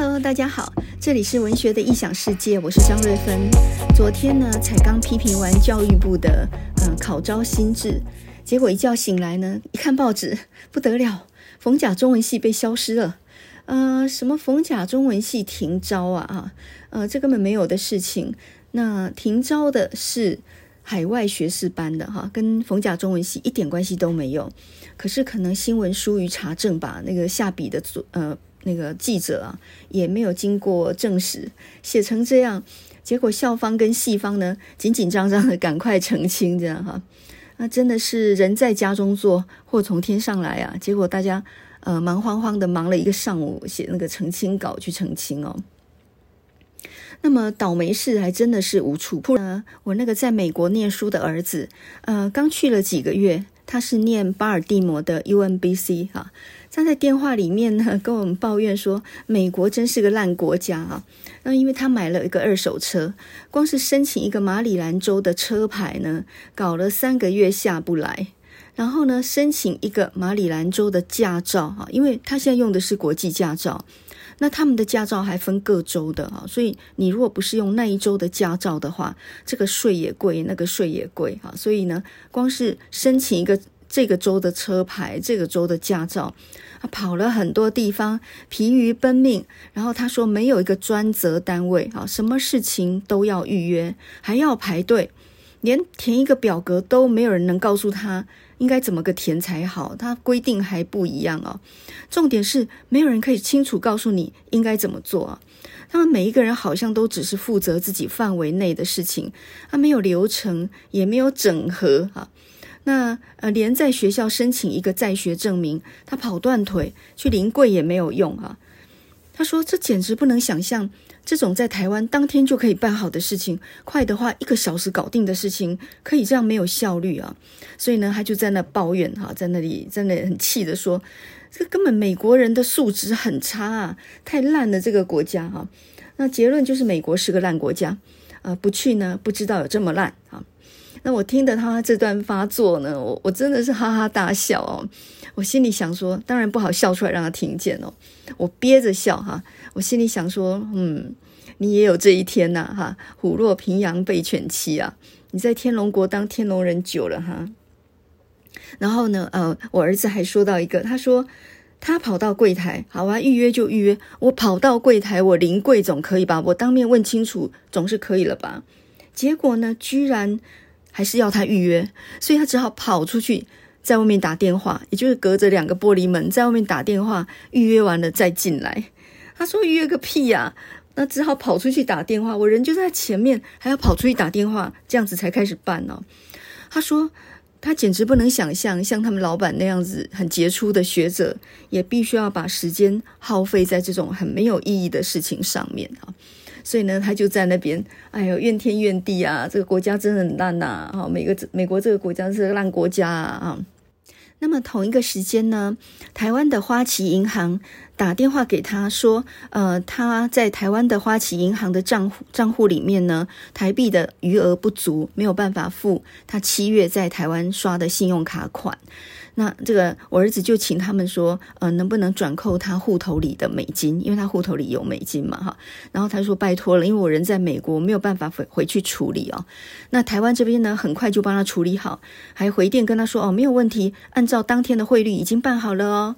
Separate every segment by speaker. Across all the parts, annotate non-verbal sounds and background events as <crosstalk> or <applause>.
Speaker 1: Hello，大家好，这里是文学的异想世界，我是张瑞芬。昨天呢，才刚批评完教育部的嗯、呃、考招新制，结果一觉醒来呢，一看报纸，不得了，逢甲中文系被消失了。呃，什么逢甲中文系停招啊？啊，呃，这根本没有的事情。那停招的是海外学士班的哈，跟逢甲中文系一点关系都没有。可是可能新闻疏于查证吧，那个下笔的呃。那个记者啊，也没有经过证实，写成这样，结果校方跟系方呢，紧紧张张的赶快澄清，这样哈，那真的是人在家中坐，祸从天上来啊！结果大家呃忙慌慌的忙了一个上午，写那个澄清稿去澄清哦。那么倒霉事还真的是无处不呢。我那个在美国念书的儿子，呃，刚去了几个月。他是念巴尔的摩的 UMBC 哈，他在电话里面呢 <laughs> 跟我们抱怨说，美国真是个烂国家啊。那因为他买了一个二手车，光是申请一个马里兰州的车牌呢，搞了三个月下不来。然后呢，申请一个马里兰州的驾照啊，因为他现在用的是国际驾照。那他们的驾照还分各州的哈，所以你如果不是用那一州的驾照的话，这个税也贵，那个税也贵哈。所以呢，光是申请一个这个州的车牌，这个州的驾照，他跑了很多地方，疲于奔命。然后他说没有一个专责单位啊，什么事情都要预约，还要排队，连填一个表格都没有人能告诉他。应该怎么个填才好？它规定还不一样哦。重点是没有人可以清楚告诉你应该怎么做啊。他们每一个人好像都只是负责自己范围内的事情，他没有流程，也没有整合啊。那呃，连在学校申请一个在学证明，他跑断腿去临柜也没有用啊。他说：“这简直不能想象。”这种在台湾当天就可以办好的事情，快的话一个小时搞定的事情，可以这样没有效率啊？所以呢，他就在那抱怨哈，在那里在那里很气的说，这根本美国人的素质很差啊，太烂了这个国家哈。那结论就是美国是个烂国家，呃，不去呢不知道有这么烂啊。那我听的他这段发作呢，我我真的是哈哈大笑哦。我心里想说，当然不好笑出来让他听见哦，我憋着笑哈。我心里想说，嗯，你也有这一天呐哈，虎落平阳被犬欺啊。你在天龙国当天龙人久了哈。然后呢，呃，我儿子还说到一个，他说他跑到柜台，好啊，预约就预约。我跑到柜台，我临柜总可以吧？我当面问清楚总是可以了吧？结果呢，居然还是要他预约，所以他只好跑出去。在外面打电话，也就是隔着两个玻璃门，在外面打电话预约完了再进来。他说预约个屁呀！那只好跑出去打电话。我人就在前面，还要跑出去打电话，这样子才开始办呢。他说他简直不能想象，像他们老板那样子很杰出的学者，也必须要把时间耗费在这种很没有意义的事情上面啊。所以呢，他就在那边，哎呦，怨天怨地啊！这个国家真的很烂呐！哈，美个美国这个国家是烂国家啊！那么同一个时间呢，台湾的花旗银行打电话给他说，呃，他在台湾的花旗银行的账户账户里面呢，台币的余额不足，没有办法付他七月在台湾刷的信用卡款。那这个我儿子就请他们说，呃，能不能转扣他户头里的美金？因为他户头里有美金嘛，哈。然后他说拜托了，因为我人在美国，没有办法回回去处理哦。那台湾这边呢，很快就帮他处理好，还回电跟他说，哦，没有问题，按照当天的汇率已经办好了哦。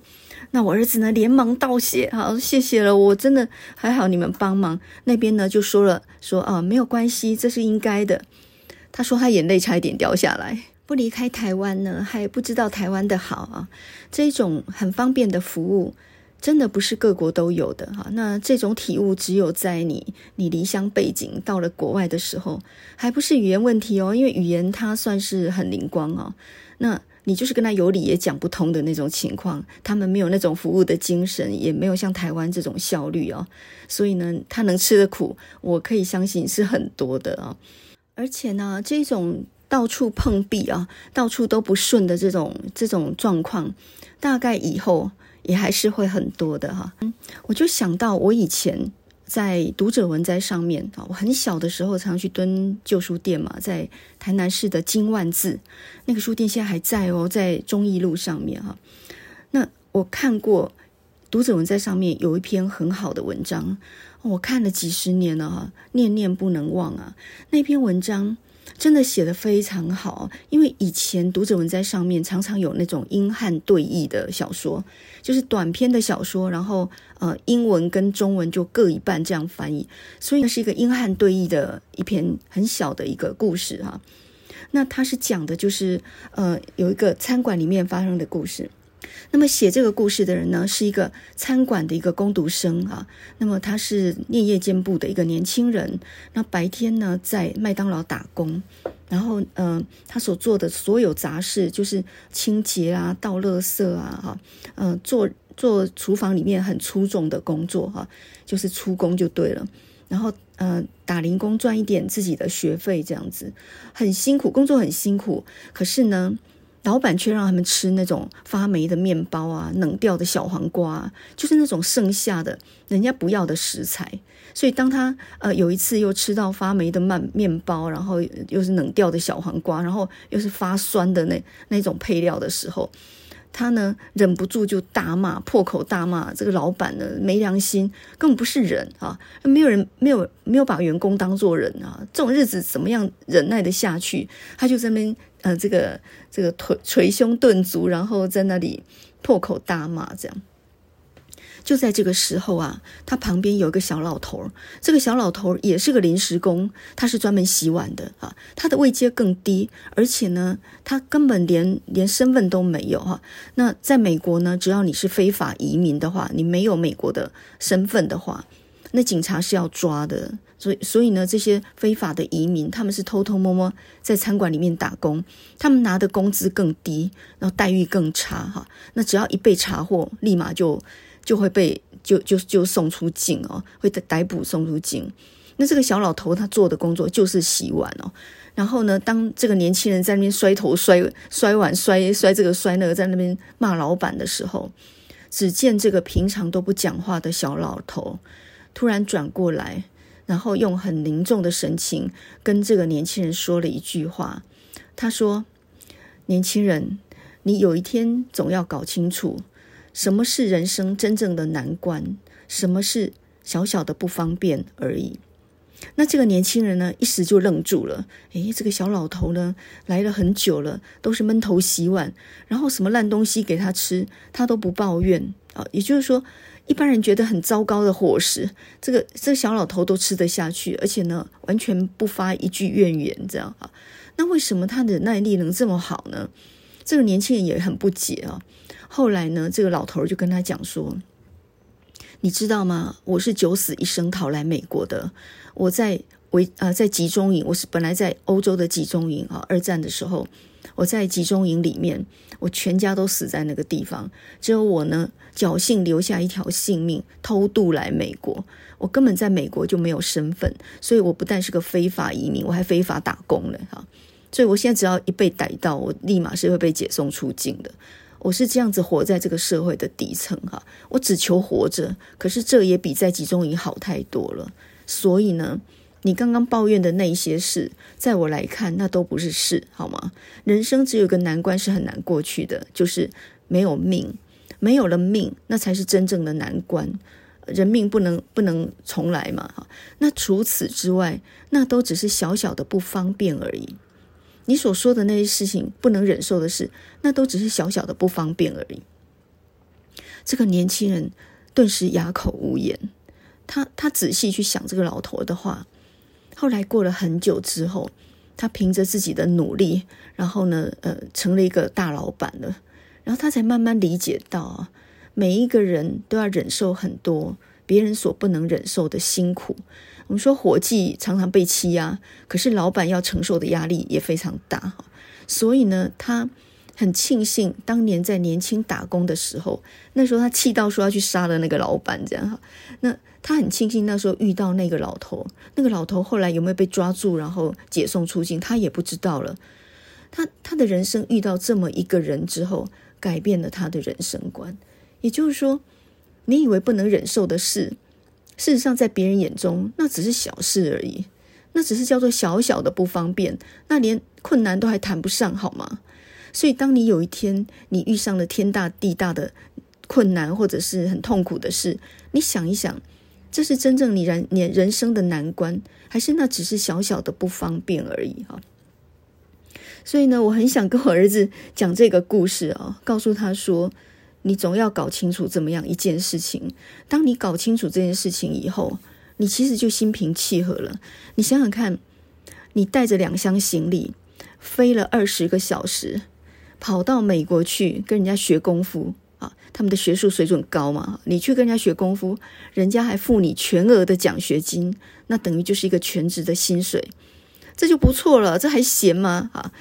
Speaker 1: 那我儿子呢，连忙道谢，好，谢谢了，我真的还好你们帮忙。那边呢就说了，说啊，没有关系，这是应该的。他说他眼泪差一点掉下来。不离开台湾呢，还不知道台湾的好啊！这种很方便的服务，真的不是各国都有的哈。那这种体悟，只有在你你离乡背井到了国外的时候，还不是语言问题哦，因为语言它算是很灵光哦。那你就是跟他有理也讲不通的那种情况，他们没有那种服务的精神，也没有像台湾这种效率哦。所以呢，他能吃的苦，我可以相信是很多的啊。而且呢，这种。到处碰壁啊，到处都不顺的这种这种状况，大概以后也还是会很多的哈。我就想到我以前在读者文摘上面啊，我很小的时候常去蹲旧书店嘛，在台南市的金万字那个书店现在还在哦，在忠义路上面哈。那我看过读者文在上面有一篇很好的文章，我看了几十年了哈，念念不能忘啊。那篇文章真的写得非常好，因为以前读者文在上面常常有那种英汉对译的小说，就是短篇的小说，然后呃英文跟中文就各一半这样翻译，所以那是一个英汉对译的一篇很小的一个故事哈。那它是讲的就是呃有一个餐馆里面发生的故事。那么写这个故事的人呢，是一个餐馆的一个工读生啊。那么他是念夜间部的一个年轻人。那白天呢，在麦当劳打工，然后嗯、他所做的所有杂事就是清洁啊、倒垃圾啊、哈，嗯，做做厨房里面很粗重的工作哈，就是出工就对了。然后呃，打零工赚一点自己的学费，这样子很辛苦，工作很辛苦。可是呢，老板却让他们吃那种发霉的面包啊，冷掉的小黄瓜啊，就是那种剩下的人家不要的食材。所以当他呃有一次又吃到发霉的慢面包，然后又是冷掉的小黄瓜，然后又是发酸的那那种配料的时候，他呢忍不住就大骂，破口大骂这个老板呢没良心，根本不是人啊！没有人没有没有把员工当做人啊！这种日子怎么样忍耐得下去？他就在那边。呃，这个这个捶捶胸顿足，然后在那里破口大骂，这样。就在这个时候啊，他旁边有一个小老头，这个小老头也是个临时工，他是专门洗碗的啊。他的位阶更低，而且呢，他根本连连身份都没有哈。那在美国呢，只要你是非法移民的话，你没有美国的身份的话，那警察是要抓的。所以，所以呢，这些非法的移民，他们是偷偷摸摸在餐馆里面打工，他们拿的工资更低，然后待遇更差，哈。那只要一被查获，立马就就会被就就就送出境哦，会逮捕送出境。那这个小老头他做的工作就是洗碗哦。然后呢，当这个年轻人在那边摔头摔摔碗摔摔这个摔那个，在那边骂老板的时候，只见这个平常都不讲话的小老头突然转过来。然后用很凝重的神情跟这个年轻人说了一句话，他说：“年轻人，你有一天总要搞清楚，什么是人生真正的难关，什么是小小的不方便而已。”那这个年轻人呢，一时就愣住了。诶，这个小老头呢，来了很久了，都是闷头洗碗，然后什么烂东西给他吃，他都不抱怨啊。也就是说。一般人觉得很糟糕的伙食，这个这个小老头都吃得下去，而且呢，完全不发一句怨言，这样啊。那为什么他的耐力能这么好呢？这个年轻人也很不解啊。后来呢，这个老头就跟他讲说：“你知道吗？我是九死一生逃来美国的。我在为呃在集中营，我是本来在欧洲的集中营啊。二战的时候，我在集中营里面，我全家都死在那个地方，只有我呢。”侥幸留下一条性命，偷渡来美国。我根本在美国就没有身份，所以我不但是个非法移民，我还非法打工了哈。所以我现在只要一被逮到，我立马是会被解送出境的。我是这样子活在这个社会的底层哈，我只求活着，可是这也比在集中营好太多了。所以呢，你刚刚抱怨的那一些事，在我来看，那都不是事，好吗？人生只有一个难关是很难过去的，就是没有命。没有了命，那才是真正的难关。人命不能不能重来嘛？哈，那除此之外，那都只是小小的不方便而已。你所说的那些事情不能忍受的事，那都只是小小的不方便而已。这个年轻人顿时哑口无言。他他仔细去想这个老头的话。后来过了很久之后，他凭着自己的努力，然后呢，呃，成了一个大老板了。然后他才慢慢理解到啊，每一个人都要忍受很多别人所不能忍受的辛苦。我们说伙计常常被欺压，可是老板要承受的压力也非常大。所以呢，他很庆幸当年在年轻打工的时候，那时候他气到说要去杀了那个老板，这样哈。那他很庆幸那时候遇到那个老头，那个老头后来有没有被抓住，然后解送出境，他也不知道了。他他的人生遇到这么一个人之后。改变了他的人生观，也就是说，你以为不能忍受的事，事实上在别人眼中那只是小事而已，那只是叫做小小的不方便，那连困难都还谈不上，好吗？所以，当你有一天你遇上了天大地大的困难或者是很痛苦的事，你想一想，这是真正你人你人生的难关，还是那只是小小的不方便而已哈？所以呢，我很想跟我儿子讲这个故事啊，告诉他说，你总要搞清楚怎么样一件事情。当你搞清楚这件事情以后，你其实就心平气和了。你想想看，你带着两箱行李，飞了二十个小时，跑到美国去跟人家学功夫啊，他们的学术水准高嘛，你去跟人家学功夫，人家还付你全额的奖学金，那等于就是一个全职的薪水。这就不错了，这还闲吗？啊，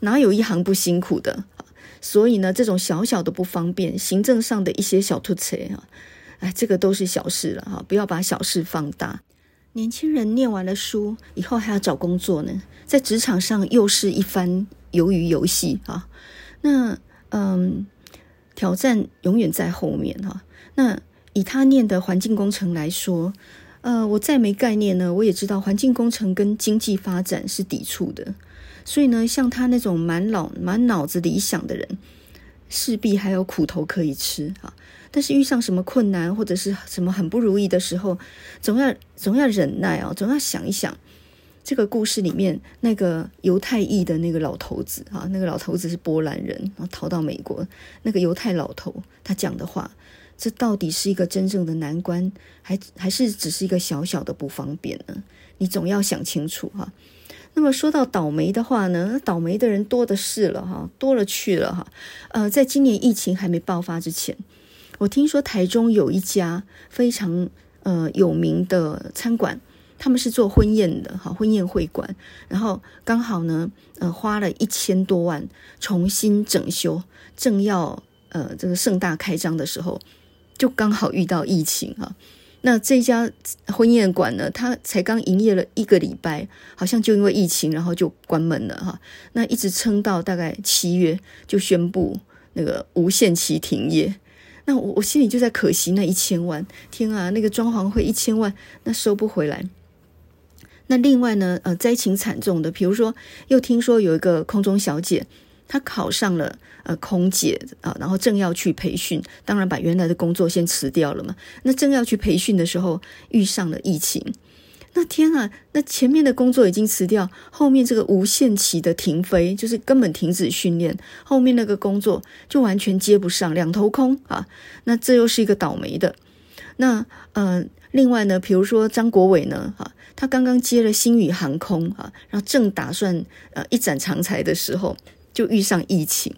Speaker 1: 哪有一行不辛苦的？所以呢，这种小小的不方便，行政上的一些小突兀啊，哎，这个都是小事了哈，不要把小事放大。年轻人念完了书以后还要找工作呢，在职场上又是一番鱿鱼游戏啊。那嗯，挑战永远在后面哈。那以他念的环境工程来说。呃，我再没概念呢，我也知道环境工程跟经济发展是抵触的，所以呢，像他那种满脑满脑子理想的人，势必还有苦头可以吃啊。但是遇上什么困难或者是什么很不如意的时候，总要总要忍耐啊，总要想一想这个故事里面那个犹太裔的那个老头子啊，那个老头子是波兰人，然后逃到美国，那个犹太老头他讲的话。这到底是一个真正的难关，还还是只是一个小小的不方便呢？你总要想清楚哈。那么说到倒霉的话呢，倒霉的人多的是了哈，多了去了哈。呃，在今年疫情还没爆发之前，我听说台中有一家非常呃有名的餐馆，他们是做婚宴的哈，婚宴会馆，然后刚好呢，呃，花了一千多万重新整修，正要呃这个盛大开张的时候。就刚好遇到疫情哈，那这家婚宴馆呢，它才刚营业了一个礼拜，好像就因为疫情，然后就关门了哈。那一直撑到大概七月，就宣布那个无限期停业。那我我心里就在可惜那一千万，天啊，那个装潢费一千万，那收不回来。那另外呢，呃，灾情惨重的，比如说又听说有一个空中小姐。她考上了呃空姐啊，然后正要去培训，当然把原来的工作先辞掉了嘛。那正要去培训的时候，遇上了疫情。那天啊，那前面的工作已经辞掉，后面这个无限期的停飞，就是根本停止训练，后面那个工作就完全接不上，两头空啊。那这又是一个倒霉的。那呃，另外呢，比如说张国伟呢，哈，他刚刚接了星宇航空啊，然后正打算呃一展长才的时候。就遇上疫情，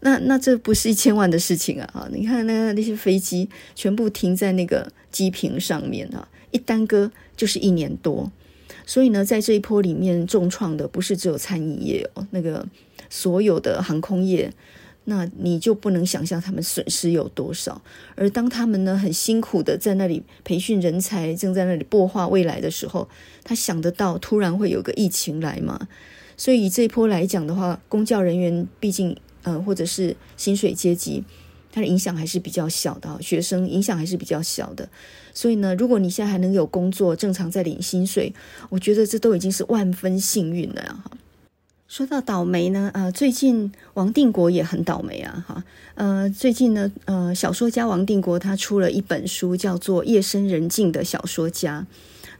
Speaker 1: 那那这不是一千万的事情啊！哈，你看那那些飞机全部停在那个机坪上面啊，一耽搁就是一年多。所以呢，在这一波里面重创的不是只有餐饮业哦，那个所有的航空业，那你就不能想象他们损失有多少。而当他们呢很辛苦的在那里培训人才，正在那里擘画未来的时候，他想得到突然会有个疫情来吗？所以以这一波来讲的话，公教人员毕竟，呃，或者是薪水阶级，它的影响还是比较小的。学生影响还是比较小的。所以呢，如果你现在还能有工作，正常在领薪水，我觉得这都已经是万分幸运了呀。说到倒霉呢，呃，最近王定国也很倒霉啊，哈，呃，最近呢，呃，小说家王定国他出了一本书，叫做《夜深人静的小说家》。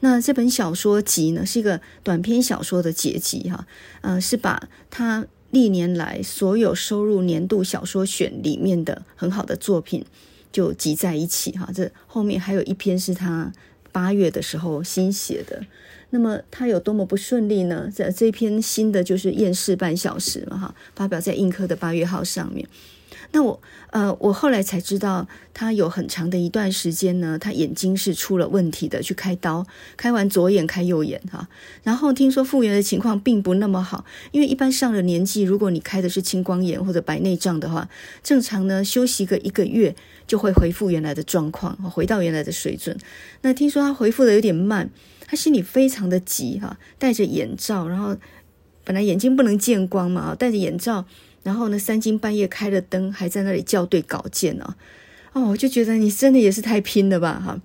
Speaker 1: 那这本小说集呢，是一个短篇小说的结集哈，呃，是把他历年来所有收入年度小说选里面的很好的作品就集在一起哈。这后面还有一篇是他八月的时候新写的。那么他有多么不顺利呢？在这篇新的就是厌世半小时嘛哈，发表在硬科的八月号上面。那我呃，我后来才知道，他有很长的一段时间呢，他眼睛是出了问题的，去开刀，开完左眼开右眼哈。然后听说复原的情况并不那么好，因为一般上了年纪，如果你开的是青光眼或者白内障的话，正常呢休息个一个月就会恢复原来的状况，回到原来的水准。那听说他恢复的有点慢，他心里非常的急哈，戴着眼罩，然后本来眼睛不能见光嘛，戴着眼罩。然后呢，三更半夜开了灯，还在那里校对稿件呢，哦，我就觉得你真的也是太拼了吧，哈。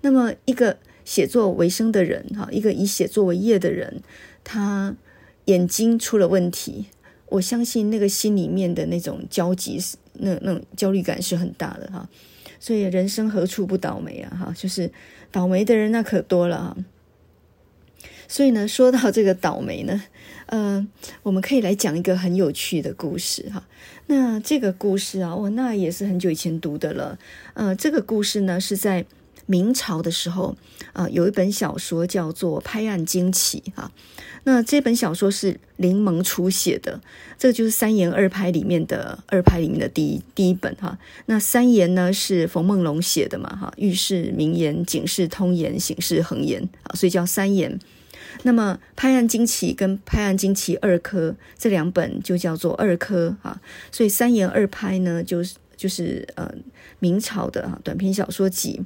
Speaker 1: 那么一个写作为生的人，哈，一个以写作为业的人，他眼睛出了问题，我相信那个心里面的那种焦急，那那种焦虑感是很大的哈。所以人生何处不倒霉啊哈，就是倒霉的人那可多了哈。所以呢，说到这个倒霉呢，呃，我们可以来讲一个很有趣的故事哈。那这个故事啊，哦，那也是很久以前读的了。呃，这个故事呢是在明朝的时候啊，有一本小说叫做《拍案惊奇》哈。那这本小说是林萌初写的，这个就是三言二拍里面的二拍里面的第一第一本哈。那三言呢是冯梦龙写的嘛哈，遇事明言，警是通言，醒是恒言啊，所以叫三言。那么《拍案惊奇》跟《拍案惊奇二科》这两本就叫做二科啊，所以三言二拍呢，就是就是呃明朝的啊短篇小说集。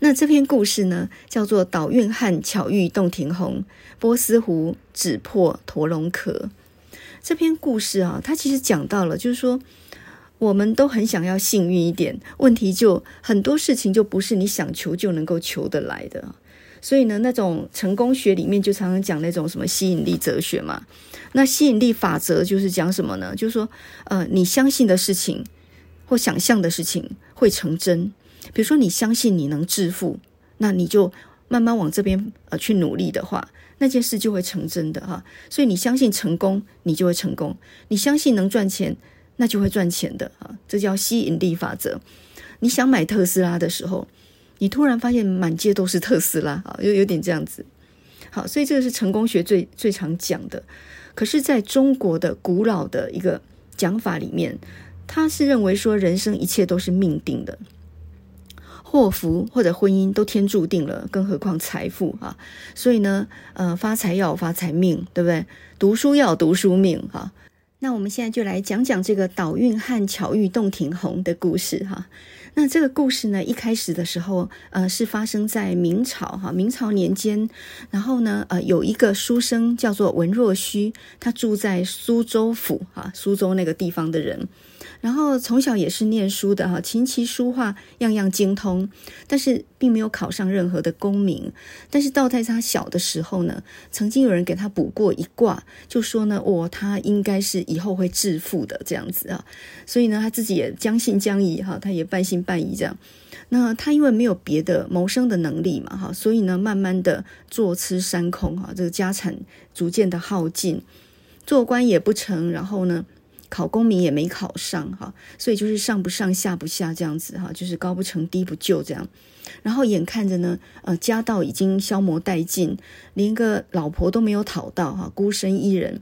Speaker 1: 那这篇故事呢，叫做《倒运汉巧遇洞庭红，波斯湖只破驼龙壳》。这篇故事啊，它其实讲到了，就是说我们都很想要幸运一点，问题就很多事情就不是你想求就能够求得来的。所以呢，那种成功学里面就常常讲那种什么吸引力哲学嘛。那吸引力法则就是讲什么呢？就是说，呃，你相信的事情或想象的事情会成真。比如说，你相信你能致富，那你就慢慢往这边呃去努力的话，那件事就会成真的哈。所以你相信成功，你就会成功；你相信能赚钱，那就会赚钱的啊。这叫吸引力法则。你想买特斯拉的时候。你突然发现满街都是特斯拉啊，又有点这样子。好，所以这个是成功学最最常讲的。可是，在中国的古老的一个讲法里面，他是认为说，人生一切都是命定的，祸福或者婚姻都天注定了，更何况财富啊。所以呢，呃，发财要有发财命，对不对？读书要有读书命哈。那我们现在就来讲讲这个倒运汉巧遇洞庭红的故事哈。那这个故事呢，一开始的时候，呃，是发生在明朝哈，明朝年间。然后呢，呃，有一个书生叫做文若虚，他住在苏州府哈，苏州那个地方的人。然后从小也是念书的哈，琴棋书画样样精通，但是并没有考上任何的功名。但是到在他小的时候呢，曾经有人给他卜过一卦，就说呢，哦，他应该是以后会致富的这样子啊。所以呢，他自己也将信将疑哈，他也半信半疑这样。那他因为没有别的谋生的能力嘛哈，所以呢，慢慢的坐吃山空哈，这个家产逐渐的耗尽，做官也不成，然后呢。考功名也没考上哈，所以就是上不上下不下这样子哈，就是高不成低不就这样。然后眼看着呢，呃，家道已经消磨殆尽，连个老婆都没有讨到哈，孤身一人。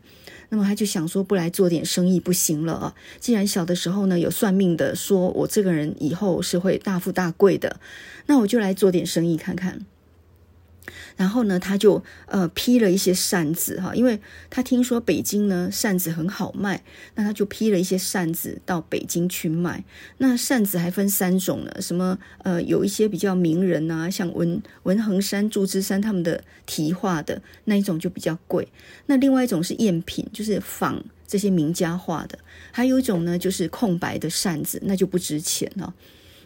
Speaker 1: 那么他就想说，不来做点生意不行了啊！既然小的时候呢，有算命的说我这个人以后是会大富大贵的，那我就来做点生意看看。然后呢，他就呃批了一些扇子哈，因为他听说北京呢扇子很好卖，那他就批了一些扇子到北京去卖。那扇子还分三种呢，什么呃有一些比较名人啊，像文文横山、祝枝山他们的题画的那一种就比较贵。那另外一种是赝品，就是仿这些名家画的。还有一种呢，就是空白的扇子，那就不值钱了。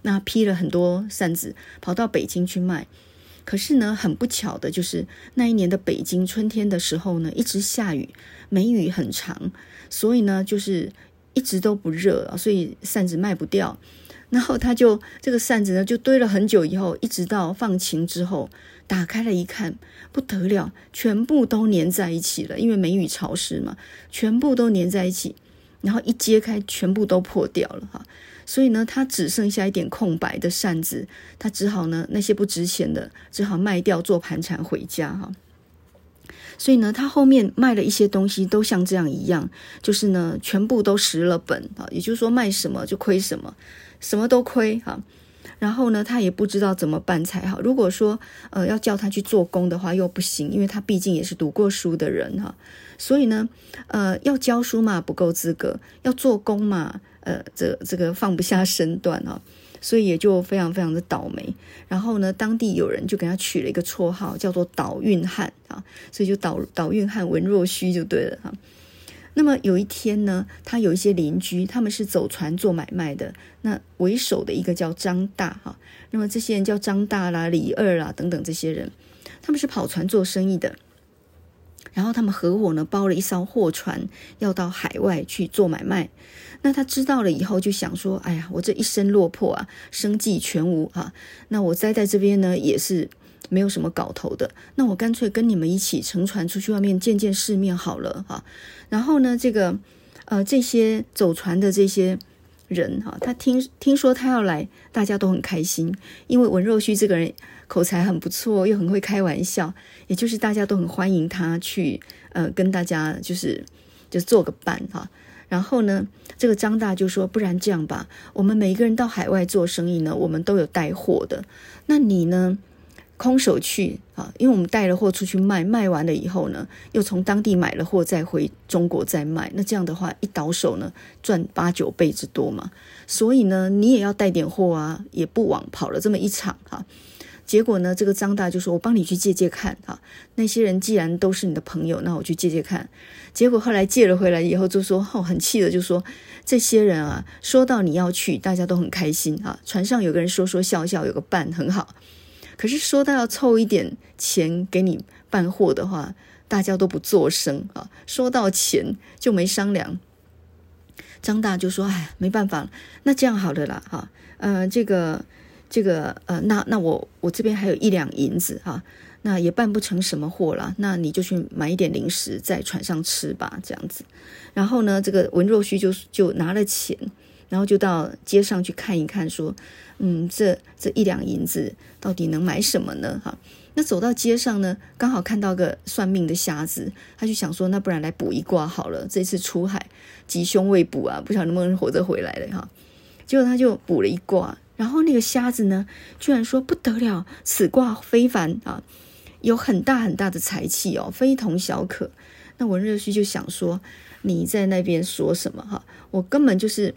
Speaker 1: 那批了很多扇子，跑到北京去卖。可是呢，很不巧的就是那一年的北京春天的时候呢，一直下雨，梅雨很长，所以呢，就是一直都不热，所以扇子卖不掉。然后他就这个扇子呢，就堆了很久，以后一直到放晴之后，打开了一看，不得了，全部都粘在一起了，因为梅雨潮湿嘛，全部都粘在一起。然后一揭开，全部都破掉了哈。所以呢，他只剩下一点空白的扇子，他只好呢，那些不值钱的，只好卖掉做盘缠回家哈。所以呢，他后面卖了一些东西，都像这样一样，就是呢，全部都蚀了本啊。也就是说，卖什么就亏什么，什么都亏哈。然后呢，他也不知道怎么办才好。如果说呃要叫他去做工的话，又不行，因为他毕竟也是读过书的人哈。所以呢，呃，要教书嘛不够资格，要做工嘛。呃，这这个放不下身段啊，所以也就非常非常的倒霉。然后呢，当地有人就给他取了一个绰号，叫做倒运汉啊，所以就倒倒运汉文若虚就对了哈。那么有一天呢，他有一些邻居，他们是走船做买卖的，那为首的一个叫张大哈。那么这些人叫张大啦、李二啦等等这些人，他们是跑船做生意的。然后他们合伙呢，包了一艘货船，要到海外去做买卖。那他知道了以后，就想说：“哎呀，我这一身落魄啊，生计全无啊。那我栽在这边呢，也是没有什么搞头的。那我干脆跟你们一起乘船出去外面见见世面好了哈。然后呢，这个呃，这些走船的这些人哈，他听听说他要来，大家都很开心，因为文若虚这个人。”口才很不错，又很会开玩笑，也就是大家都很欢迎他去，呃，跟大家就是就做个伴哈。然后呢，这个张大就说：“不然这样吧，我们每一个人到海外做生意呢，我们都有带货的。那你呢，空手去啊？因为我们带了货出去卖，卖完了以后呢，又从当地买了货再回中国再卖。那这样的话，一倒手呢，赚八九倍之多嘛。所以呢，你也要带点货啊，也不枉跑了这么一场哈。”结果呢，这个张大就说：“我帮你去借借看啊。那些人既然都是你的朋友，那我去借借看。”结果后来借了回来以后，就说：“哦，很气的，就说这些人啊，说到你要去，大家都很开心啊。船上有个人说说笑笑，有个伴很好。可是说到要凑一点钱给你办货的话，大家都不作声啊。说到钱就没商量。”张大就说：“哎，没办法了，那这样好了啦，哈，呃，这个。”这个呃，那那我我这边还有一两银子哈，那也办不成什么货了，那你就去买一点零食在船上吃吧，这样子。然后呢，这个文若虚就就拿了钱，然后就到街上去看一看，说，嗯，这这一两银子到底能买什么呢？哈，那走到街上呢，刚好看到个算命的瞎子，他就想说，那不然来卜一卦好了，这次出海吉凶未卜啊，不晓得能不能活着回来了哈。结果他就卜了一卦。然后那个瞎子呢，居然说不得了，此卦非凡啊，有很大很大的财气哦，非同小可。那文若虚就想说，你在那边说什么哈？我根本就是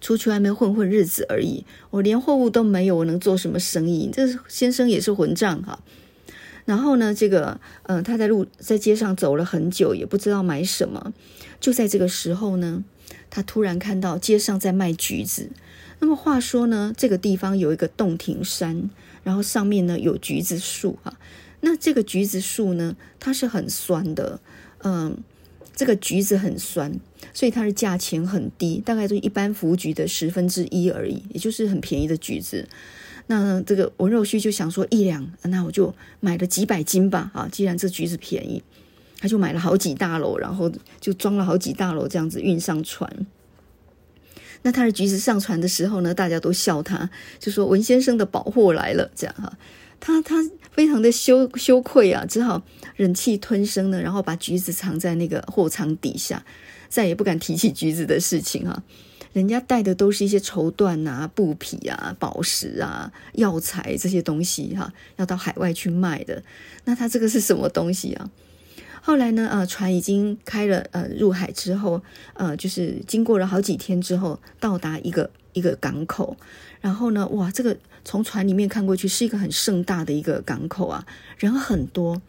Speaker 1: 出去外面混混日子而已，我连货物都没有，我能做什么生意？这先生也是混账哈。然后呢，这个呃，他在路在街上走了很久，也不知道买什么。就在这个时候呢，他突然看到街上在卖橘子。那么话说呢，这个地方有一个洞庭山，然后上面呢有橘子树哈。那这个橘子树呢，它是很酸的，嗯，这个橘子很酸，所以它的价钱很低，大概就一般福橘的十分之一而已，也就是很便宜的橘子。那这个文若虚就想说一两，那我就买了几百斤吧啊，既然这橘子便宜，他就买了好几大篓，然后就装了好几大篓这样子运上船。那他的橘子上船的时候呢，大家都笑他，就说文先生的宝货来了，这样哈。他他非常的羞羞愧啊，只好忍气吞声呢，然后把橘子藏在那个货舱底下，再也不敢提起橘子的事情哈。人家带的都是一些绸缎啊、布匹啊、宝石啊、药材这些东西哈，要到海外去卖的。那他这个是什么东西啊？后来呢，呃，船已经开了，呃，入海之后，呃，就是经过了好几天之后，到达一个一个港口。然后呢，哇，这个从船里面看过去是一个很盛大的一个港口啊，人很多。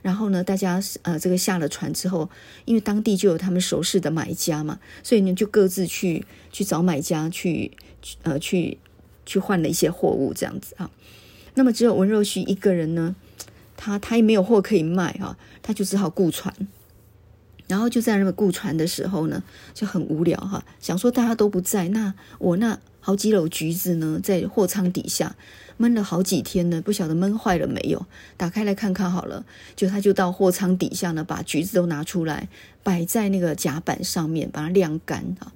Speaker 1: 然后呢，大家呃，这个下了船之后，因为当地就有他们熟识的买家嘛，所以呢，就各自去去找买家去，呃，去去换了一些货物，这样子啊。那么只有文若虚一个人呢。他他也没有货可以卖啊，他就只好雇船。然后就在那个雇船的时候呢，就很无聊哈，想说大家都不在，那我那好几篓橘子呢，在货舱底下闷了好几天呢，不晓得闷坏了没有？打开来看看好了，就他就到货舱底下呢，把橘子都拿出来，摆在那个甲板上面，把它晾干啊。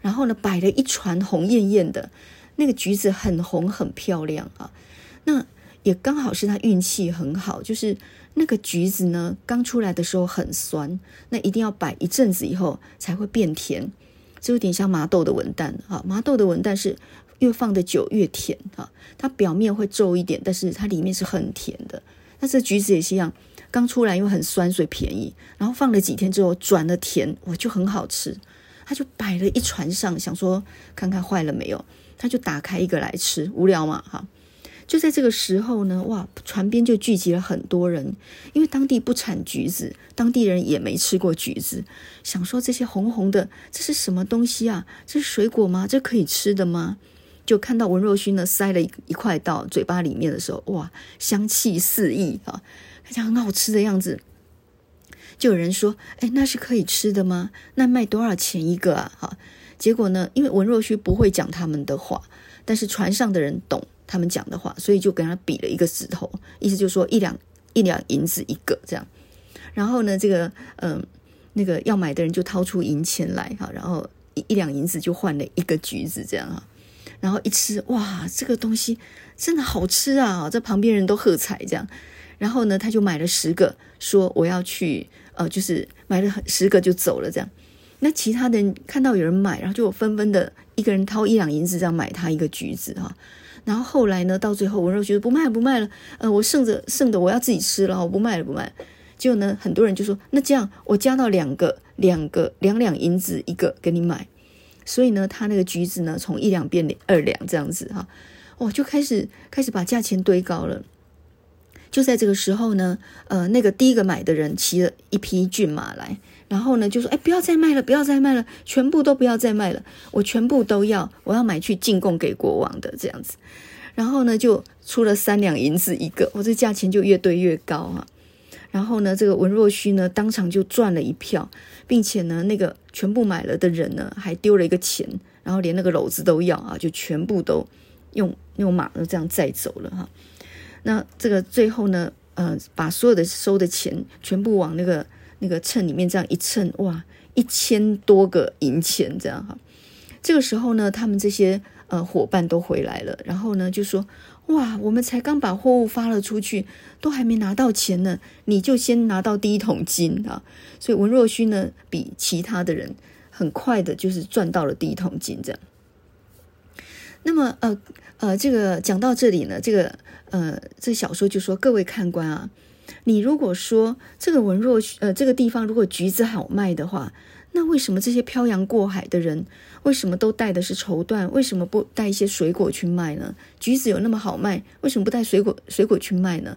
Speaker 1: 然后呢，摆了一船红艳艳的，那个橘子很红很漂亮啊，那。也刚好是他运气很好，就是那个橘子呢，刚出来的时候很酸，那一定要摆一阵子以后才会变甜，就有点像麻豆的文旦哈。麻豆的文旦是越放的久越甜哈，它表面会皱一点，但是它里面是很甜的。那这橘子也是一样，刚出来又很酸，所以便宜，然后放了几天之后转了甜，我就很好吃。他就摆了一船上，想说看看坏了没有，他就打开一个来吃，无聊嘛哈。就在这个时候呢，哇，船边就聚集了很多人，因为当地不产橘子，当地人也没吃过橘子，想说这些红红的，这是什么东西啊？这是水果吗？这可以吃的吗？就看到文若虚呢，塞了一一块到嘴巴里面的时候，哇，香气四溢啊，看起来很好吃的样子。就有人说：“哎，那是可以吃的吗？那卖多少钱一个啊？”哈，结果呢，因为文若虚不会讲他们的话，但是船上的人懂他们讲的话，所以就跟他比了一个指头，意思就是说一两一两银子一个这样。然后呢，这个嗯、那个要买的人就掏出银钱来哈，然后一一两银子就换了一个橘子这样哈。然后一吃，哇，这个东西真的好吃啊！这旁边人都喝彩这样。然后呢，他就买了十个，说我要去，呃，就是买了十个就走了这样。那其他的人看到有人买，然后就纷纷的一个人掏一两银子这样买他一个橘子哈。然后后来呢，到最后文人觉得不卖不卖了，呃，我剩着剩的我要自己吃了，我不卖了不卖了。结果呢，很多人就说那这样我加到两个两个两两银子一个给你买。所以呢，他那个橘子呢，从一两变二两这样子哈，哦，就开始开始把价钱堆高了。就在这个时候呢，呃，那个第一个买的人骑了一匹骏马来，然后呢就说：“哎，不要再卖了，不要再卖了，全部都不要再卖了，我全部都要，我要买去进贡给国王的这样子。”然后呢就出了三两银子一个，我这价钱就越堆越高啊。然后呢，这个文若虚呢当场就赚了一票，并且呢那个全部买了的人呢还丢了一个钱，然后连那个篓子都要啊，就全部都用用马都这样载走了哈。那这个最后呢，呃，把所有的收的钱全部往那个那个秤里面这样一称，哇，一千多个银钱这样哈。这个时候呢，他们这些呃伙伴都回来了，然后呢就说，哇，我们才刚把货物发了出去，都还没拿到钱呢，你就先拿到第一桶金啊。所以文若虚呢，比其他的人很快的，就是赚到了第一桶金这样。那么呃呃，这个讲到这里呢，这个。呃，这小说就说，各位看官啊，你如果说这个文若呃这个地方如果橘子好卖的话，那为什么这些漂洋过海的人为什么都带的是绸缎？为什么不带一些水果去卖呢？橘子有那么好卖，为什么不带水果水果去卖呢？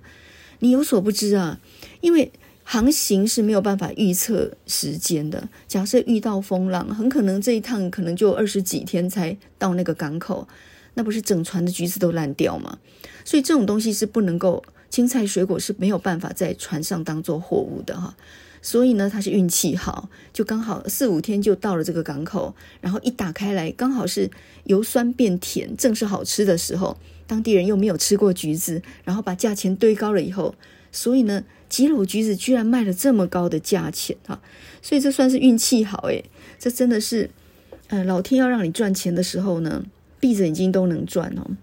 Speaker 1: 你有所不知啊，因为航行是没有办法预测时间的。假设遇到风浪，很可能这一趟可能就二十几天才到那个港口。那不是整船的橘子都烂掉吗？所以这种东西是不能够，青菜水果是没有办法在船上当做货物的哈。所以呢，他是运气好，就刚好四五天就到了这个港口，然后一打开来，刚好是由酸变甜，正是好吃的时候。当地人又没有吃过橘子，然后把价钱堆高了以后，所以呢，几篓橘子居然卖了这么高的价钱哈。所以这算是运气好诶，这真的是，呃，老天要让你赚钱的时候呢。闭着眼睛都能赚哦。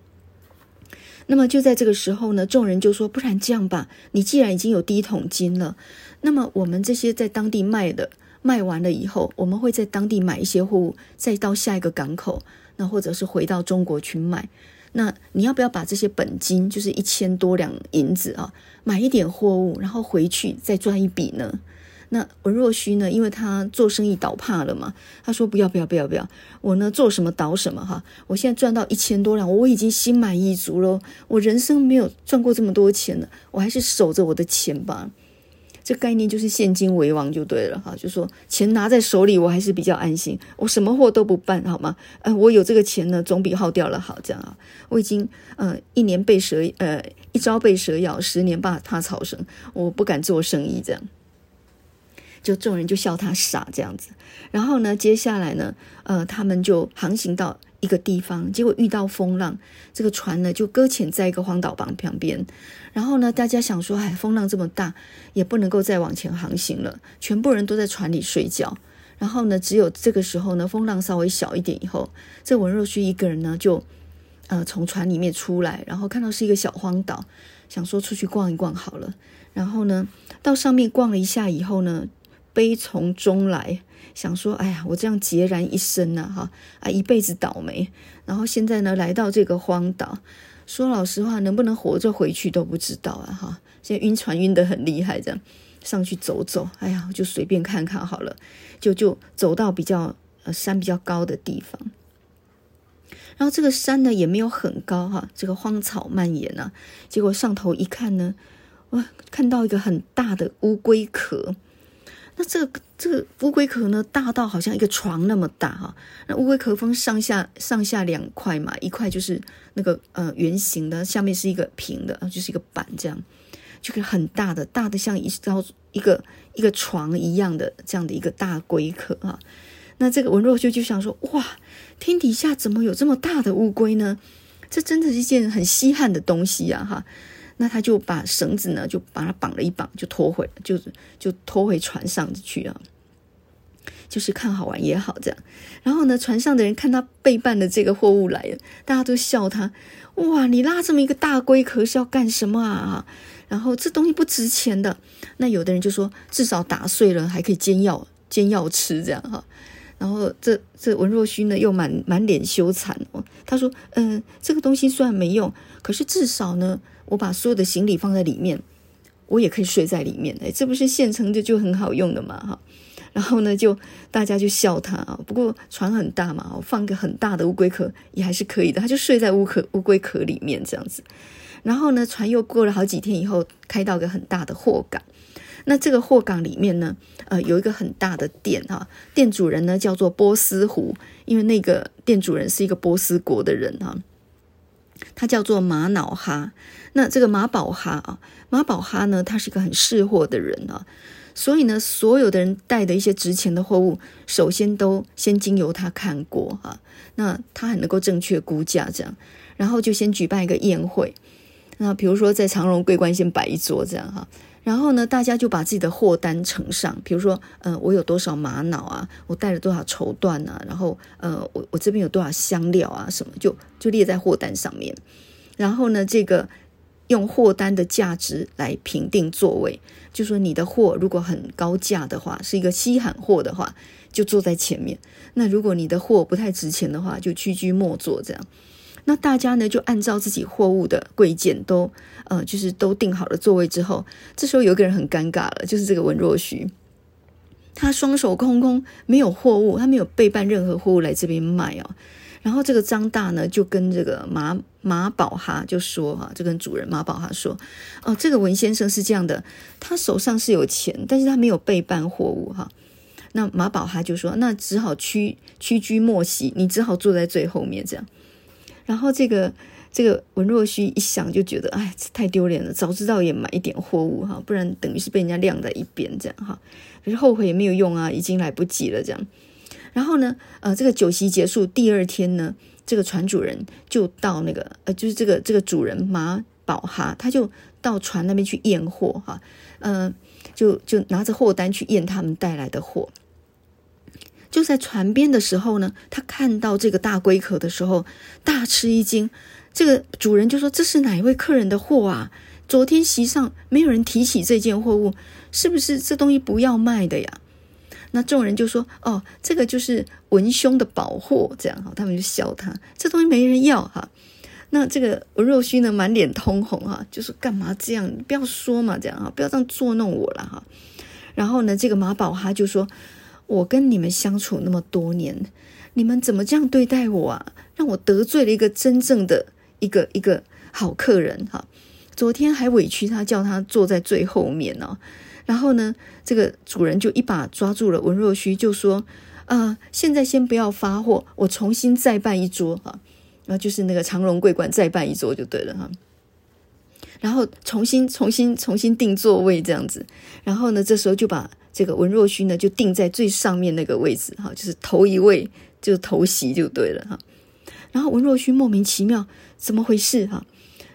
Speaker 1: 那么就在这个时候呢，众人就说：“不然这样吧，你既然已经有第一桶金了，那么我们这些在当地卖的卖完了以后，我们会在当地买一些货物，再到下一个港口，那或者是回到中国去卖。那你要不要把这些本金，就是一千多两银子啊，买一点货物，然后回去再赚一笔呢？”那文若虚呢？因为他做生意倒怕了嘛，他说不要不要不要不要，我呢做什么倒什么哈。我现在赚到一千多两，我已经心满意足了。我人生没有赚过这么多钱了，我还是守着我的钱吧。这概念就是现金为王就对了哈，就说钱拿在手里，我还是比较安心。我什么货都不办好吗？呃，我有这个钱呢，总比耗掉了好。这样啊，我已经呃一年被蛇呃一朝被蛇咬，十年怕怕草绳，我不敢做生意这样。就众人就笑他傻这样子，然后呢，接下来呢，呃，他们就航行到一个地方，结果遇到风浪，这个船呢就搁浅在一个荒岛旁旁边。然后呢，大家想说，哎，风浪这么大，也不能够再往前航行了，全部人都在船里睡觉。然后呢，只有这个时候呢，风浪稍微小一点以后，这文若虚一个人呢就呃从船里面出来，然后看到是一个小荒岛，想说出去逛一逛好了。然后呢，到上面逛了一下以后呢。悲从中来，想说：“哎呀，我这样孑然一身呐，哈啊，一辈子倒霉。然后现在呢，来到这个荒岛，说老实话，能不能活着回去都不知道啊，哈！现在晕船晕得很厉害，这样上去走走，哎呀，就随便看看好了，就就走到比较呃山比较高的地方。然后这个山呢也没有很高哈，这个荒草蔓延啊。结果上头一看呢，哇，看到一个很大的乌龟壳。”那这个这个乌龟壳呢，大到好像一个床那么大哈。那乌龟壳分上下上下两块嘛，一块就是那个呃圆形的，下面是一个平的，就是一个板这样，就是很大的，大的像一艘一个一个床一样的这样的一个大龟壳啊。那这个文若虚就想说：哇，天底下怎么有这么大的乌龟呢？这真的是一件很稀罕的东西呀！哈，那他就把绳子呢，就把它绑了一绑，就拖回，就就拖回船上去啊。就是看好玩也好，这样。然后呢，船上的人看他背办的这个货物来了，大家都笑他：哇，你拉这么一个大龟壳是要干什么啊？然后这东西不值钱的。那有的人就说，至少打碎了还可以煎药，煎药吃这样哈。然后这这文若虚呢又满满脸羞惭哦，他说：嗯，这个东西虽然没用，可是至少呢，我把所有的行李放在里面，我也可以睡在里面。哎，这不是现成的就很好用的嘛哈。然后呢，就大家就笑他啊。不过船很大嘛，放个很大的乌龟壳也还是可以的。他就睡在乌壳乌龟壳里面这样子。然后呢，船又过了好几天以后，开到个很大的货港。那这个货港里面呢，呃，有一个很大的店哈。店主人呢叫做波斯湖，因为那个店主人是一个波斯国的人哈。他叫做马脑哈。那这个马宝哈啊，马宝哈呢，他是一个很识货的人啊。所以呢，所有的人带的一些值钱的货物，首先都先经由他看过哈，那他很能够正确估价这样，然后就先举办一个宴会，那比如说在长荣桂冠先摆一桌这样哈，然后呢，大家就把自己的货单呈上，比如说，呃，我有多少玛瑙啊，我带了多少绸缎啊，然后，呃，我我这边有多少香料啊，什么就就列在货单上面，然后呢，这个。用货单的价值来评定座位，就说你的货如果很高价的话，是一个稀罕货的话，就坐在前面；那如果你的货不太值钱的话，就屈居末座。这样，那大家呢就按照自己货物的贵贱都呃，就是都定好了座位之后，这时候有一个人很尴尬了，就是这个文若虚，他双手空空，没有货物，他没有备办任何货物来这边卖哦。然后这个张大呢，就跟这个马马宝哈就说哈，就跟主人马宝哈说，哦，这个文先生是这样的，他手上是有钱，但是他没有备办货物哈。那马宝哈就说，那只好屈屈居末席，你只好坐在最后面这样。然后这个这个文若虚一想就觉得，哎，太丢脸了，早知道也买一点货物哈，不然等于是被人家晾在一边这样哈。可是后悔也没有用啊，已经来不及了这样。然后呢，呃，这个酒席结束第二天呢，这个船主人就到那个呃，就是这个这个主人马宝哈，他就到船那边去验货哈，嗯、呃，就就拿着货单去验他们带来的货。就在船边的时候呢，他看到这个大龟壳的时候，大吃一惊。这个主人就说：“这是哪一位客人的货啊？昨天席上没有人提起这件货物，是不是这东西不要卖的呀？”那众人就说：“哦，这个就是文兄的宝货，这样哈。”他们就笑他，这东西没人要哈。那这个文若虚呢，满脸通红哈，就是：“干嘛这样？不要说嘛，这样哈，不要这样作弄我了哈。”然后呢，这个马宝哈就说：“我跟你们相处那么多年，你们怎么这样对待我啊？让我得罪了一个真正的一个一个好客人哈。昨天还委屈他，叫他坐在最后面呢。”然后呢，这个主人就一把抓住了文若虚，就说：“啊、现在先不要发货，我重新再办一桌哈，然后就是那个长荣桂冠再办一桌就对了哈。然后重新、重新、重新定座位这样子。然后呢，这时候就把这个文若虚呢就定在最上面那个位置哈，就是头一位就头席就对了哈。然后文若虚莫名其妙，怎么回事哈？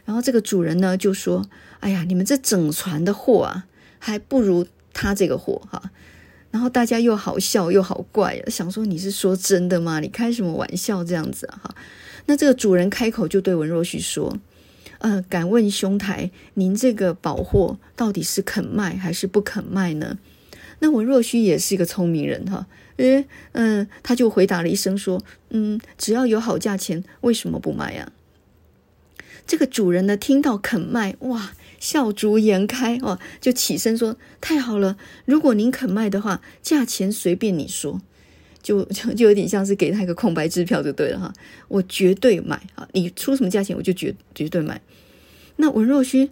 Speaker 1: 然后这个主人呢就说：‘哎呀，你们这整船的货啊！’还不如他这个货哈，然后大家又好笑又好怪，想说你是说真的吗？你开什么玩笑这样子哈？那这个主人开口就对文若虚说：“呃，敢问兄台，您这个宝货到底是肯卖还是不肯卖呢？”那文若虚也是一个聪明人哈，诶，嗯，他就回答了一声说：“嗯，只要有好价钱，为什么不卖呀？”这个主人呢，听到肯卖，哇！笑逐颜开哦，就起身说：“太好了，如果您肯卖的话，价钱随便你说，就就就有点像是给他一个空白支票就对了哈，我绝对买啊，你出什么价钱我就绝绝对买。”那文若虚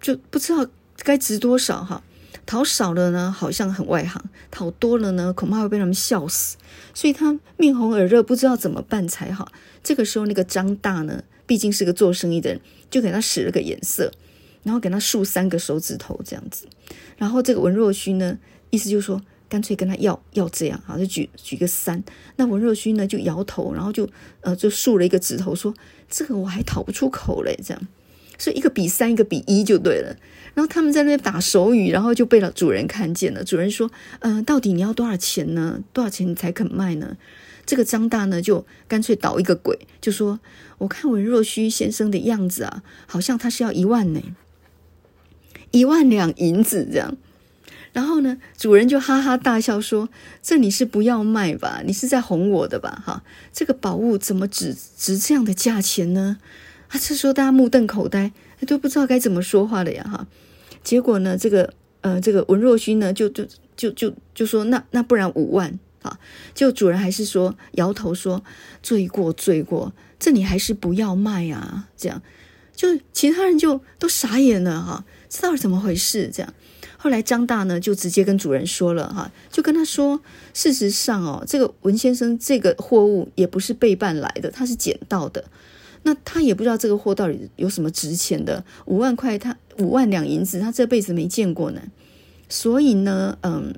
Speaker 1: 就不知道该值多少哈，讨少了呢，好像很外行；讨多了呢，恐怕会被他们笑死，所以他面红耳热，不知道怎么办才好。这个时候，那个张大呢，毕竟是个做生意的人，就给他使了个眼色。然后给他竖三个手指头这样子。然后这个文若虚呢，意思就是说，干脆跟他要要这样，好，就举举个三。那文若虚呢就摇头，然后就呃就竖了一个指头，说这个我还讨不出口嘞，这样。所以一个比三，一个比一就对了。然后他们在那边打手语，然后就被了主人看见了。主人说：“嗯、到底你要多少钱呢？多少钱你才肯卖呢？”这个张大呢，就干脆捣一个鬼，就说：“我看文若虚先生的样子啊，好像他是要一万呢，一万两银子这样。”然后呢，主人就哈哈大笑说：“这你是不要卖吧？你是在哄我的吧？哈，这个宝物怎么值值这样的价钱呢？”啊，这时候大家目瞪口呆，都不知道该怎么说话了呀！哈，结果呢，这个呃，这个文若虚呢，就就就就就说，那那不然五万啊？就主人还是说摇头说，罪过罪过，这你还是不要卖啊！这样，就其他人就都傻眼了哈，这到底怎么回事？这样，后来张大呢就直接跟主人说了哈，就跟他说，事实上哦，这个文先生这个货物也不是备办来的，他是捡到的。那他也不知道这个货到底有什么值钱的，五万块他五万两银子，他这辈子没见过呢。所以呢，嗯，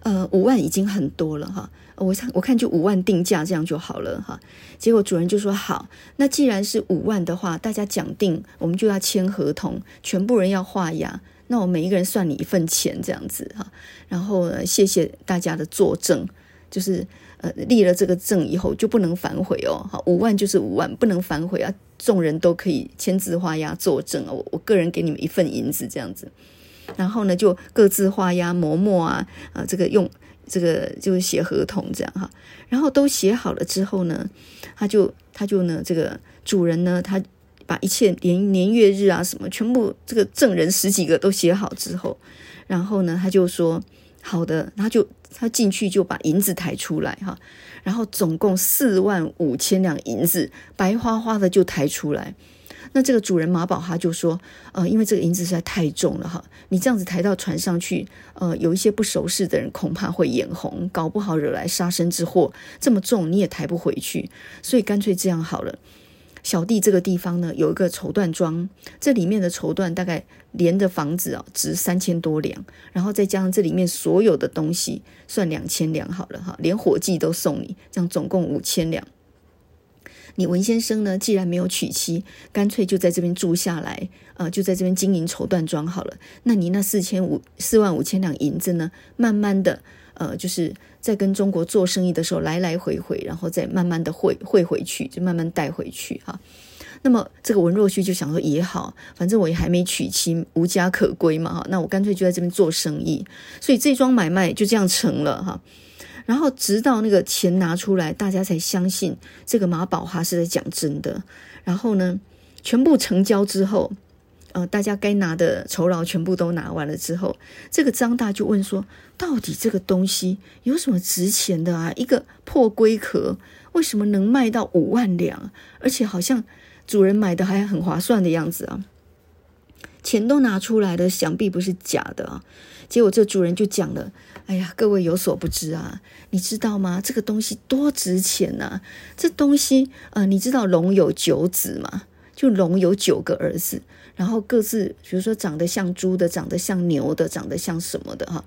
Speaker 1: 呃，五万已经很多了哈。我看我看就五万定价这样就好了哈。结果主人就说好，那既然是五万的话，大家讲定，我们就要签合同，全部人要画押，那我每一个人算你一份钱这样子哈。然后，谢谢大家的作证，就是。呃，立了这个证以后就不能反悔哦。好，五万就是五万，不能反悔啊！众人都可以签字画押作证啊。我我个人给你们一份银子这样子，然后呢，就各自画押磨墨啊啊，这个用这个就是写合同这样哈。然后都写好了之后呢，他就他就呢，这个主人呢，他把一切年年月日啊什么全部这个证人十几个都写好之后，然后呢，他就说。好的，他就他进去就把银子抬出来哈，然后总共四万五千两银子，白花花的就抬出来。那这个主人马宝哈就说，呃，因为这个银子实在太重了哈，你这样子抬到船上去，呃，有一些不熟识的人恐怕会眼红，搞不好惹来杀身之祸。这么重你也抬不回去，所以干脆这样好了。小弟这个地方呢，有一个绸缎庄，这里面的绸缎大概连着房子啊，值三千多两，然后再加上这里面所有的东西，算两千两好了哈，连伙计都送你，这样总共五千两。你文先生呢，既然没有娶妻，干脆就在这边住下来，呃，就在这边经营绸缎庄好了。那你那四千五四万五千两银子呢，慢慢的。呃，就是在跟中国做生意的时候，来来回回，然后再慢慢的汇汇回去，就慢慢带回去哈。那么这个文若虚就想说也好，反正我也还没娶妻，无家可归嘛哈。那我干脆就在这边做生意，所以这桩买卖就这样成了哈。然后直到那个钱拿出来，大家才相信这个马宝哈是在讲真的。然后呢，全部成交之后。呃，大家该拿的酬劳全部都拿完了之后，这个张大就问说：“到底这个东西有什么值钱的啊？一个破龟壳为什么能卖到五万两？而且好像主人买的还很划算的样子啊！钱都拿出来了，想必不是假的啊！结果这主人就讲了：‘哎呀，各位有所不知啊，你知道吗？这个东西多值钱呐！这东西，呃，你知道龙有九子吗？就龙有九个儿子。’然后各自，比如说长得像猪的，长得像牛的，长得像什么的哈，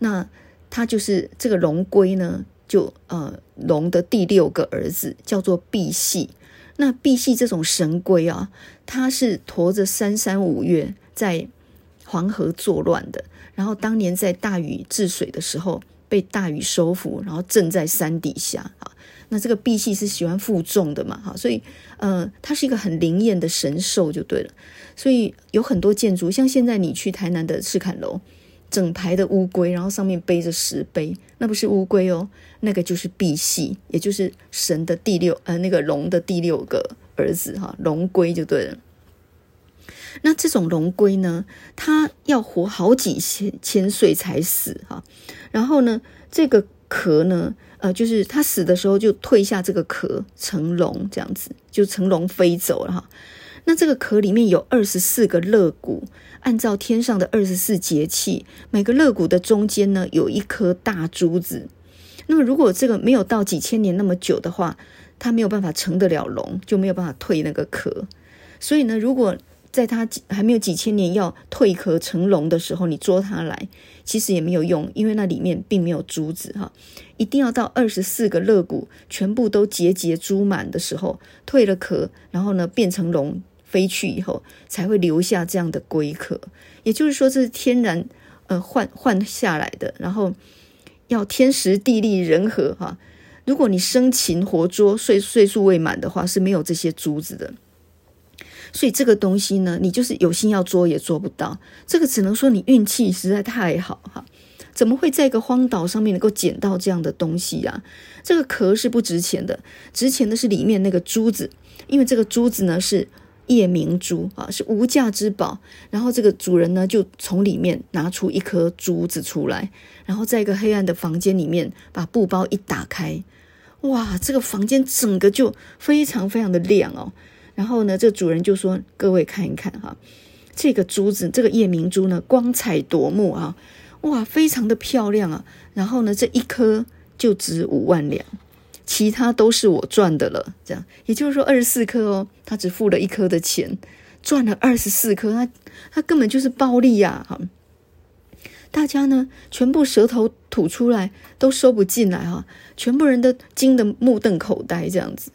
Speaker 1: 那他就是这个龙龟呢，就呃龙的第六个儿子叫做赑屭。那赑屭这种神龟啊，它是驮着三山五岳在黄河作乱的，然后当年在大禹治水的时候被大禹收服，然后镇在山底下啊。那这个赑屭是喜欢负重的嘛，哈，所以呃，它是一个很灵验的神兽就对了。所以有很多建筑，像现在你去台南的赤崁楼，整排的乌龟，然后上面背着石碑，那不是乌龟哦，那个就是赑屭，也就是神的第六呃那个龙的第六个儿子哈，龙龟就对了。那这种龙龟呢，它要活好几千千岁才死哈，然后呢，这个壳呢，呃，就是它死的时候就退下这个壳成龙这样子，就成龙飞走了哈。那这个壳里面有二十四个肋骨，按照天上的二十四节气，每个肋骨的中间呢有一颗大珠子。那么如果这个没有到几千年那么久的话，它没有办法成得了龙，就没有办法退那个壳。所以呢，如果在它还没有几千年要蜕壳成龙的时候，你捉它来，其实也没有用，因为那里面并没有珠子哈。一定要到二十四个肋骨全部都结节珠满的时候，蜕了壳，然后呢变成龙飞去以后，才会留下这样的龟壳。也就是说，这是天然呃换换下来的，然后要天时地利人和哈。如果你生擒活捉岁岁数未满的话，是没有这些珠子的。所以这个东西呢，你就是有心要捉也捉不到。这个只能说你运气实在太好哈。怎么会在一个荒岛上面能够捡到这样的东西呀？这个壳是不值钱的，值钱的是里面那个珠子，因为这个珠子呢是夜明珠啊，是无价之宝。然后这个主人呢就从里面拿出一颗珠子出来，然后在一个黑暗的房间里面把布包一打开，哇，这个房间整个就非常非常的亮哦。然后呢，这主人就说：“各位看一看哈，这个珠子，这个夜明珠呢，光彩夺目啊。”哇，非常的漂亮啊！然后呢，这一颗就值五万两，其他都是我赚的了。这样，也就是说，二十四颗哦，他只付了一颗的钱，赚了二十四颗，他他根本就是暴利呀！哈，大家呢，全部舌头吐出来都收不进来哈，全部人都惊得目瞪口呆这样子。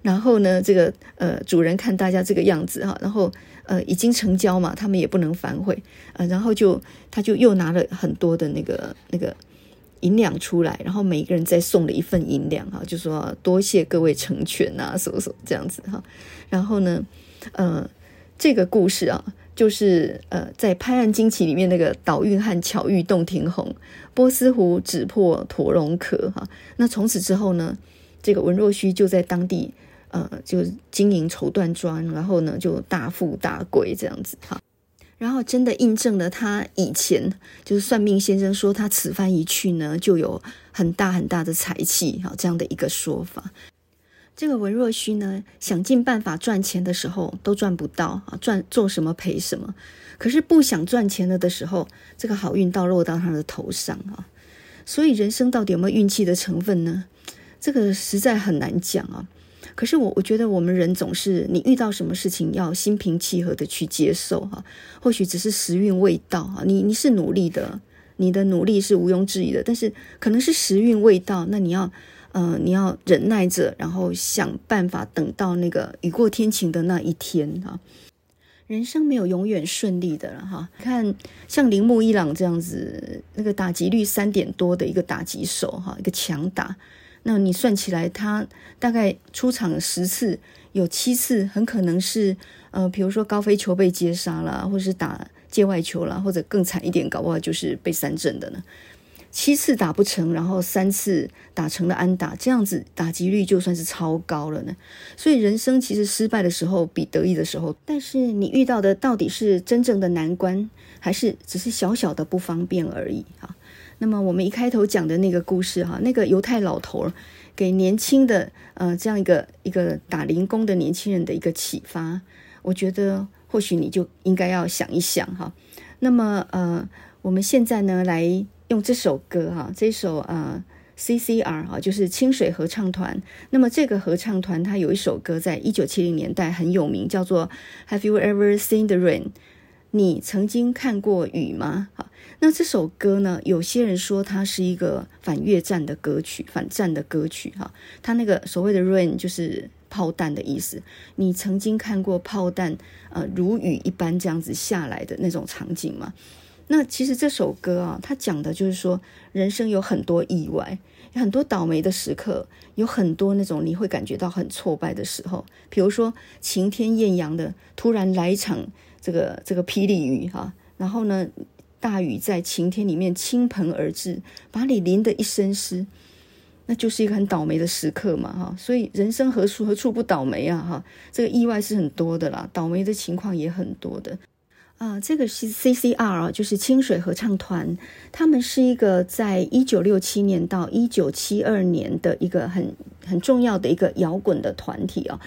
Speaker 1: 然后呢，这个呃，主人看大家这个样子哈，然后。呃，已经成交嘛，他们也不能反悔，呃，然后就他就又拿了很多的那个那个银两出来，然后每一个人再送了一份银两哈，就说多谢各位成全呐，什么什么这样子哈，然后呢，呃，这个故事啊，就是呃，在拍案惊奇里面那个倒运汉巧遇洞庭红，波斯湖只破陀龙壳哈，那从此之后呢，这个文若虚就在当地。呃，就经营绸缎庄，然后呢，就大富大贵这样子哈。然后真的印证了他以前就是算命先生说他此番一去呢，就有很大很大的财气哈，这样的一个说法。这个文若虚呢，想尽办法赚钱的时候都赚不到啊，赚做什么赔什么。可是不想赚钱了的时候，这个好运倒落到他的头上啊。所以人生到底有没有运气的成分呢？这个实在很难讲啊。可是我我觉得我们人总是，你遇到什么事情要心平气和的去接受哈，或许只是时运未到哈，你你是努力的，你的努力是毋庸置疑的，但是可能是时运未到，那你要呃你要忍耐着，然后想办法等到那个雨过天晴的那一天哈。人生没有永远顺利的了哈，看像铃木一朗这样子，那个打击率三点多的一个打击手哈，一个强打。那你算起来，他大概出场十次，有七次很可能是，呃，比如说高飞球被接杀了，或是打界外球了，或者更惨一点，搞不好就是被三振的呢。七次打不成，然后三次打成了安打，这样子打击率就算是超高了呢。所以人生其实失败的时候比得意的时候，但是你遇到的到底是真正的难关，还是只是小小的不方便而已啊？那么我们一开头讲的那个故事哈，那个犹太老头给年轻的呃这样一个一个打零工的年轻人的一个启发，我觉得或许你就应该要想一想哈。那么呃，我们现在呢来用这首歌哈，这首呃 CCR 哈，就是清水合唱团。那么这个合唱团它有一首歌在一九七零年代很有名，叫做 Have you ever seen the rain？你曾经看过雨吗？好。那这首歌呢？有些人说它是一个反越战的歌曲，反战的歌曲哈。它那个所谓的 rain 就是炮弹的意思。你曾经看过炮弹呃如雨一般这样子下来的那种场景吗？那其实这首歌啊，它讲的就是说，人生有很多意外，有很多倒霉的时刻，有很多那种你会感觉到很挫败的时候。比如说晴天艳阳的，突然来一场这个这个霹雳雨哈，然后呢，大雨在晴天里面倾盆而至，把你淋得一身湿，那就是一个很倒霉的时刻嘛，哈。所以人生何处何处不倒霉啊，哈。这个意外是很多的啦，倒霉的情况也很多的啊。这个是 CCR 啊，就是清水合唱团，他们是一个在一九六七年到一九七二年的一个很很重要的一个摇滚的团体啊。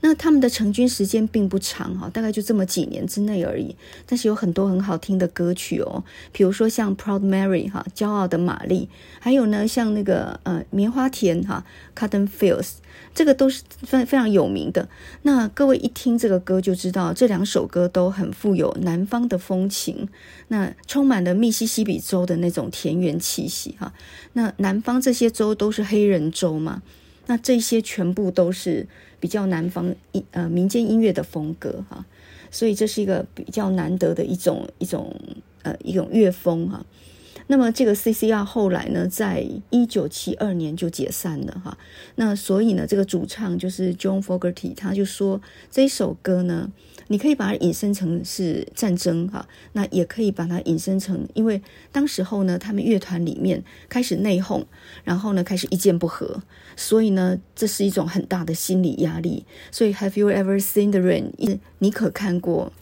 Speaker 1: 那他们的成军时间并不长哈，大概就这么几年之内而已。但是有很多很好听的歌曲哦，比如说像《Proud Mary》哈，骄傲的玛丽，还有呢像那个呃棉花田哈，《Cotton Fields》，这个都是非非常有名的。那各位一听这个歌就知道，这两首歌都很富有南方的风情，那充满了密西西比州的那种田园气息哈。那南方这些州都是黑人州嘛。那这些全部都是比较南方音呃民间音乐的风格哈，所以这是一个比较难得的一种一种呃一种乐风哈。那么这个 CCR 后来呢，在一九七二年就解散了哈。那所以呢，这个主唱就是 John Fogerty，他就说这一首歌呢，你可以把它引申成是战争哈，那也可以把它引申成，因为当时候呢，他们乐团里面开始内讧，然后呢开始意见不合，所以呢，这是一种很大的心理压力。所以 Have you ever seen the rain？你可看过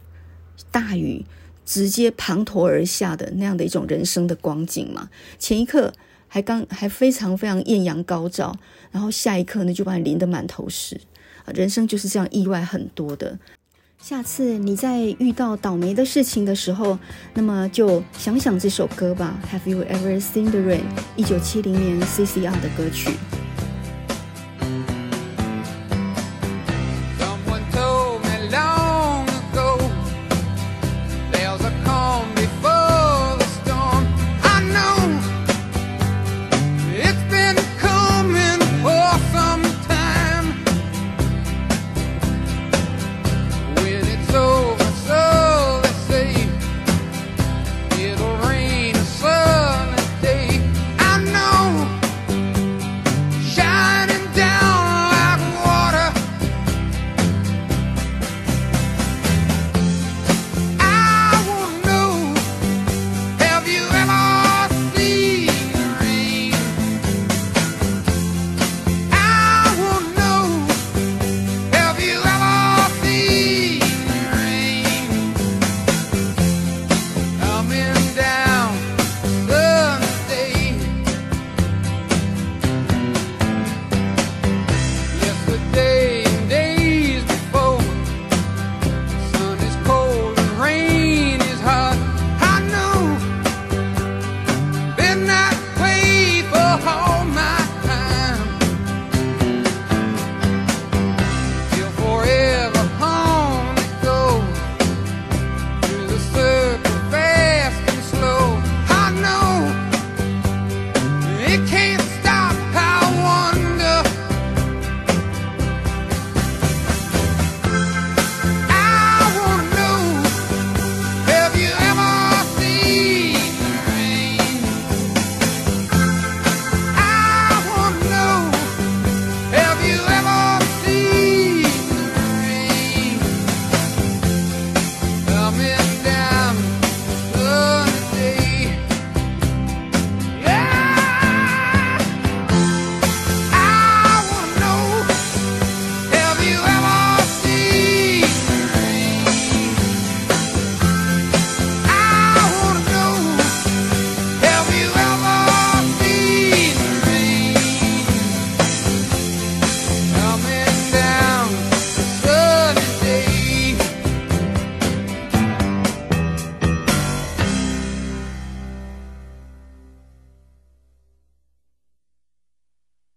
Speaker 1: 大雨？直接滂沱而下的那样的一种人生的光景嘛，前一刻还刚还非常非常艳阳高照，然后下一刻呢就把你淋得满头是，人生就是这样意外很多的。下次你在遇到倒霉的事情的时候，那么就想想这首歌吧。Have you ever seen the rain？一九七零年 CCR 的歌曲。